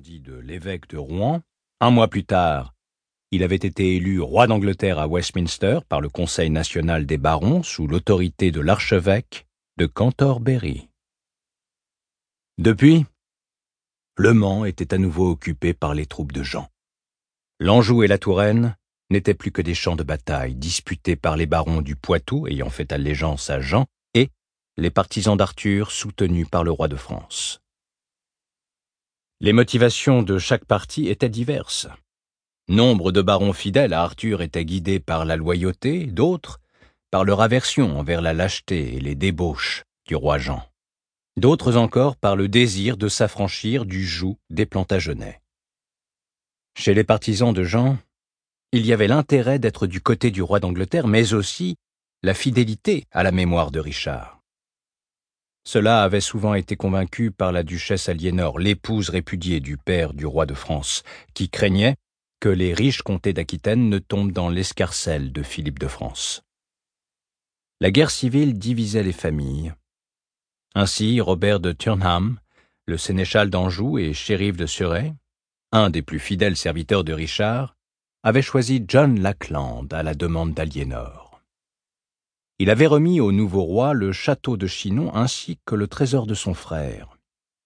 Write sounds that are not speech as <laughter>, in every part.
dit de l'évêque de Rouen. Un mois plus tard, il avait été élu roi d'Angleterre à Westminster par le Conseil national des barons sous l'autorité de l'archevêque de Canterbury. Depuis, le Mans était à nouveau occupé par les troupes de Jean. L'Anjou et la Touraine n'étaient plus que des champs de bataille disputés par les barons du Poitou ayant fait allégeance à Jean et les partisans d'Arthur soutenus par le roi de France. Les motivations de chaque parti étaient diverses. Nombre de barons fidèles à Arthur étaient guidés par la loyauté, d'autres par leur aversion envers la lâcheté et les débauches du roi Jean d'autres encore par le désir de s'affranchir du joug des Plantagenets. Chez les partisans de Jean, il y avait l'intérêt d'être du côté du roi d'Angleterre, mais aussi la fidélité à la mémoire de Richard. Cela avait souvent été convaincu par la duchesse Aliénor, l'épouse répudiée du père du roi de France, qui craignait que les riches comtés d'Aquitaine ne tombent dans l'escarcelle de Philippe de France. La guerre civile divisait les familles, ainsi, Robert de Turnham, le sénéchal d'Anjou et shérif de Surrey, un des plus fidèles serviteurs de Richard, avait choisi John Lackland à la demande d'Aliénor. Il avait remis au nouveau roi le château de Chinon ainsi que le trésor de son frère.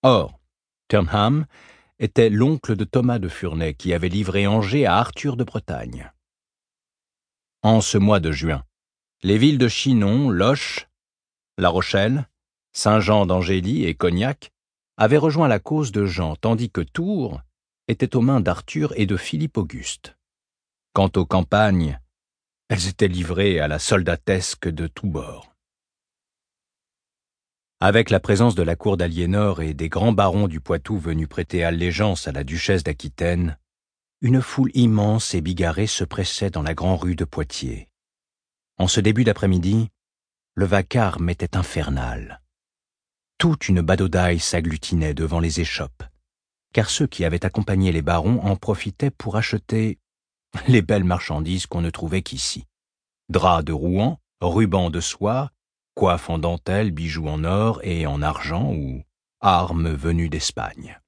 Or, Turnham était l'oncle de Thomas de Furnay qui avait livré Angers à Arthur de Bretagne. En ce mois de juin, les villes de Chinon, Loches, La Rochelle, Saint-Jean d'Angély et Cognac avaient rejoint la cause de Jean, tandis que Tours était aux mains d'Arthur et de Philippe Auguste. Quant aux campagnes, elles étaient livrées à la soldatesque de tous bords. Avec la présence de la cour d'Aliénor et des grands barons du Poitou venus prêter allégeance à la duchesse d'Aquitaine, une foule immense et bigarrée se pressait dans la grande rue de Poitiers. En ce début d'après-midi, le vacarme était infernal toute une badaudaille s'agglutinait devant les échoppes, car ceux qui avaient accompagné les barons en profitaient pour acheter <laughs> les belles marchandises qu'on ne trouvait qu'ici. Draps de Rouen, rubans de soie, coiffes en dentelle, bijoux en or et en argent ou armes venues d'Espagne.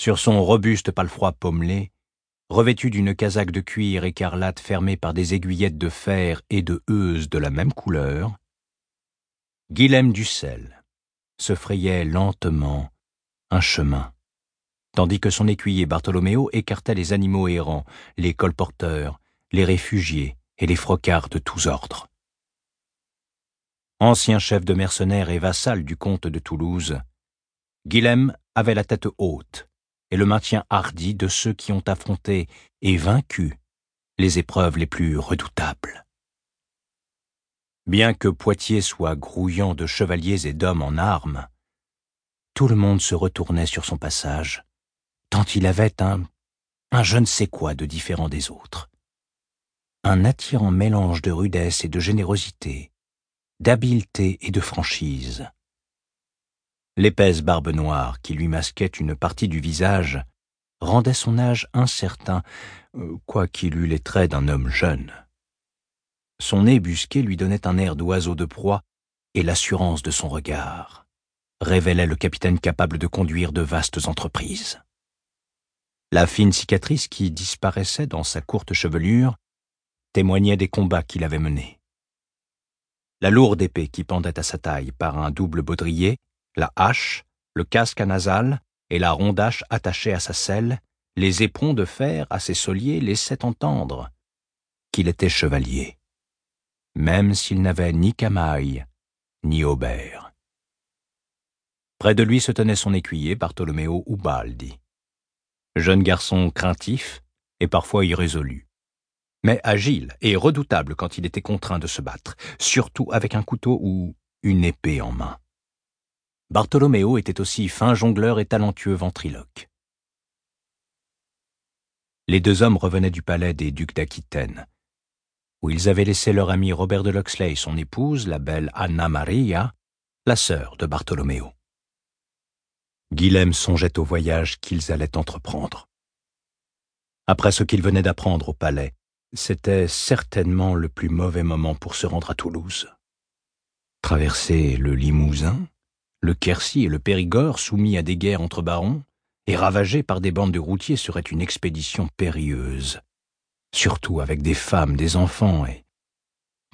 Sur son robuste palefroid pommelé, revêtu d'une casaque de cuir écarlate fermée par des aiguillettes de fer et de heuse de la même couleur, Guilhem Dussel se frayait lentement un chemin, tandis que son écuyer Bartholoméo écartait les animaux errants, les colporteurs, les réfugiés et les frocards de tous ordres. Ancien chef de mercenaires et vassal du comte de Toulouse, Guilhem avait la tête haute et le maintien hardi de ceux qui ont affronté et vaincu les épreuves les plus redoutables. Bien que Poitiers soit grouillant de chevaliers et d'hommes en armes, tout le monde se retournait sur son passage, tant il avait un, un je ne sais quoi de différent des autres. Un attirant mélange de rudesse et de générosité, d'habileté et de franchise. L'épaisse barbe noire qui lui masquait une partie du visage rendait son âge incertain, euh, quoiqu'il eût les traits d'un homme jeune. Son nez busqué lui donnait un air d'oiseau de proie, et l'assurance de son regard révélait le capitaine capable de conduire de vastes entreprises. La fine cicatrice qui disparaissait dans sa courte chevelure témoignait des combats qu'il avait menés. La lourde épée qui pendait à sa taille par un double baudrier, la hache, le casque à nasal et la rondache attachée à sa selle, les éperons de fer à ses soliers laissaient entendre qu'il était chevalier même s'il n'avait ni camaille, ni aubert. Près de lui se tenait son écuyer Bartolomeo Ubaldi. Jeune garçon craintif et parfois irrésolu, mais agile et redoutable quand il était contraint de se battre, surtout avec un couteau ou une épée en main. Bartolomeo était aussi fin jongleur et talentueux ventriloque. Les deux hommes revenaient du palais des ducs d'Aquitaine, où ils avaient laissé leur ami Robert de Loxley et son épouse, la belle Anna Maria, la sœur de Bartholoméo. Guilhem songeait au voyage qu'ils allaient entreprendre. Après ce qu'ils venaient d'apprendre au palais, c'était certainement le plus mauvais moment pour se rendre à Toulouse. Traverser le Limousin, le Quercy et le Périgord soumis à des guerres entre barons, et ravagé par des bandes de routiers serait une expédition périlleuse, surtout avec des femmes, des enfants et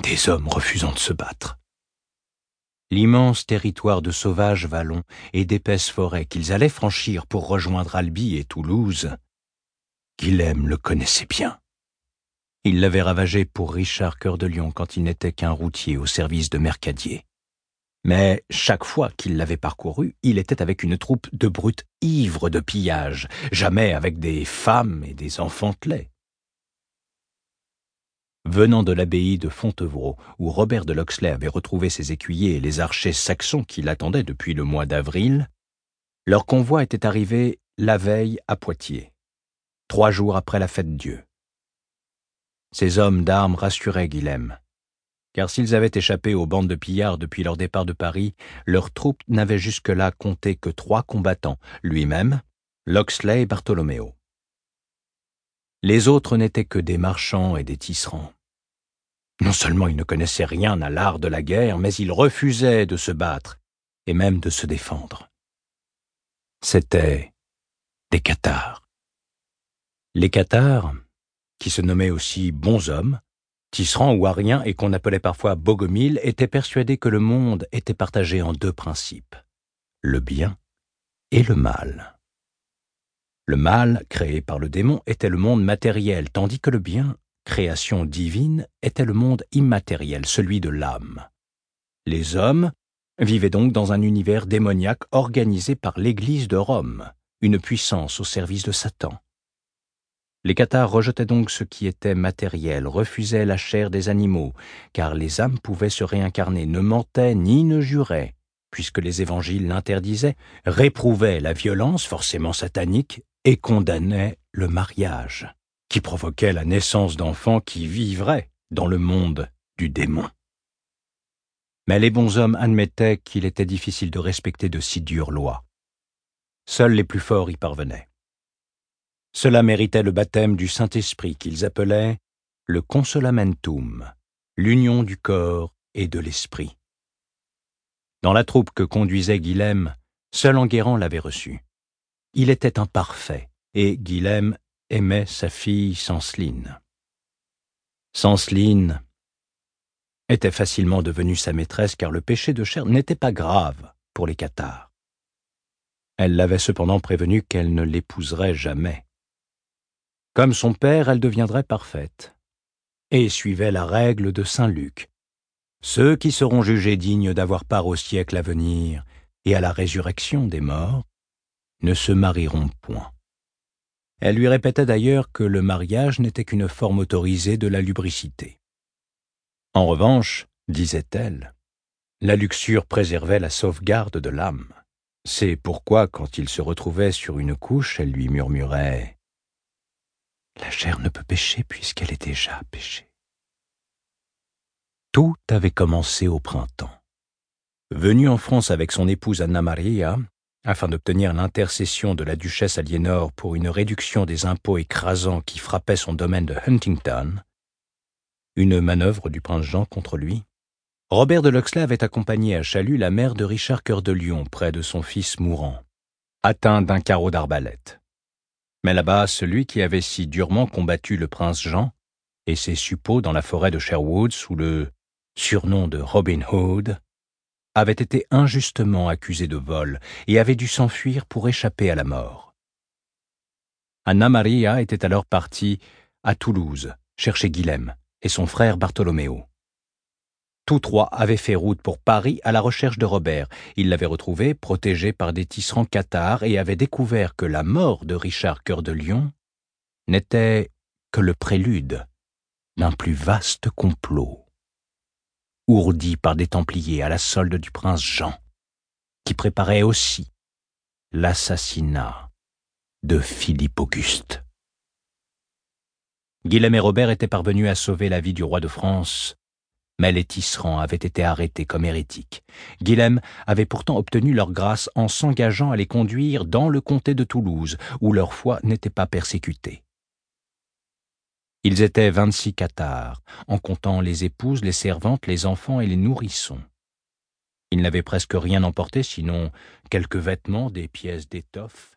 des hommes refusant de se battre. L'immense territoire de sauvages vallons et d'épaisses forêts qu'ils allaient franchir pour rejoindre Albi et Toulouse, Guilhem le connaissait bien. Il l'avait ravagé pour Richard Cœur de Lion quand il n'était qu'un routier au service de Mercadier. Mais chaque fois qu'il l'avait parcouru, il était avec une troupe de brutes ivres de pillage, jamais avec des femmes et des enfants laits. Venant de l'abbaye de Fontevraud, où Robert de Loxley avait retrouvé ses écuyers et les archers saxons qui l'attendaient depuis le mois d'avril, leur convoi était arrivé la veille à Poitiers, trois jours après la fête Dieu. Ces hommes d'armes rassuraient Guilhem, car s'ils avaient échappé aux bandes de pillards depuis leur départ de Paris, leur troupe n'avait jusque-là compté que trois combattants, lui-même, Loxley et Bartholoméo. Les autres n'étaient que des marchands et des tisserands. Non seulement ils ne connaissaient rien à l'art de la guerre, mais ils refusaient de se battre et même de se défendre. C'étaient des cathares. Les cathares, qui se nommaient aussi bons hommes, tisserands ou ariens et qu'on appelait parfois bogomiles, étaient persuadés que le monde était partagé en deux principes, le bien et le mal. Le mal, créé par le démon, était le monde matériel, tandis que le bien, création divine, était le monde immatériel, celui de l'âme. Les hommes vivaient donc dans un univers démoniaque organisé par l'Église de Rome, une puissance au service de Satan. Les cathares rejetaient donc ce qui était matériel, refusaient la chair des animaux, car les âmes pouvaient se réincarner, ne mentaient ni ne juraient, puisque les évangiles l'interdisaient, réprouvaient la violence forcément satanique et condamnait le mariage, qui provoquait la naissance d'enfants qui vivraient dans le monde du démon. Mais les bons hommes admettaient qu'il était difficile de respecter de si dures lois. Seuls les plus forts y parvenaient. Cela méritait le baptême du Saint-Esprit qu'ils appelaient le consolamentum, l'union du corps et de l'esprit. Dans la troupe que conduisait Guilhem, seul Enguerrand l'avait reçu. Il était imparfait, et Guilhem aimait sa fille Sanceline. Sanceline était facilement devenue sa maîtresse car le péché de chair n'était pas grave pour les cathares. Elle l'avait cependant prévenu qu'elle ne l'épouserait jamais. Comme son père, elle deviendrait parfaite, et suivait la règle de saint Luc. Ceux qui seront jugés dignes d'avoir part au siècle à venir et à la résurrection des morts ne se marieront point. Elle lui répétait d'ailleurs que le mariage n'était qu'une forme autorisée de la lubricité. En revanche, disait-elle, la luxure préservait la sauvegarde de l'âme. C'est pourquoi, quand il se retrouvait sur une couche, elle lui murmurait La chair ne peut pécher puisqu'elle est déjà péchée. Tout avait commencé au printemps. Venu en France avec son épouse Anna Maria, afin d'obtenir l'intercession de la duchesse Aliénor pour une réduction des impôts écrasants qui frappaient son domaine de Huntington, une manœuvre du prince Jean contre lui, Robert de Loxley avait accompagné à Chalut la mère de Richard Cœur de Lion près de son fils mourant, atteint d'un carreau d'arbalète. Mais là-bas, celui qui avait si durement combattu le prince Jean et ses suppôts dans la forêt de Sherwood sous le surnom de Robin Hood, avait été injustement accusé de vol et avait dû s'enfuir pour échapper à la mort. Anna Maria était alors partie à Toulouse chercher Guilhem et son frère Bartholoméo. Tous trois avaient fait route pour Paris à la recherche de Robert. Ils l'avaient retrouvé, protégé par des tisserands cathares, et avaient découvert que la mort de Richard Cœur de Lion n'était que le prélude d'un plus vaste complot ourdi par des Templiers à la solde du prince Jean, qui préparait aussi l'assassinat de Philippe Auguste. Guilhem et Robert étaient parvenus à sauver la vie du roi de France, mais les tisserands avaient été arrêtés comme hérétiques. Guilhem avait pourtant obtenu leur grâce en s'engageant à les conduire dans le comté de Toulouse, où leur foi n'était pas persécutée. Ils étaient vingt-six cathares, en comptant les épouses, les servantes, les enfants et les nourrissons. Ils n'avaient presque rien emporté, sinon quelques vêtements, des pièces d'étoffe,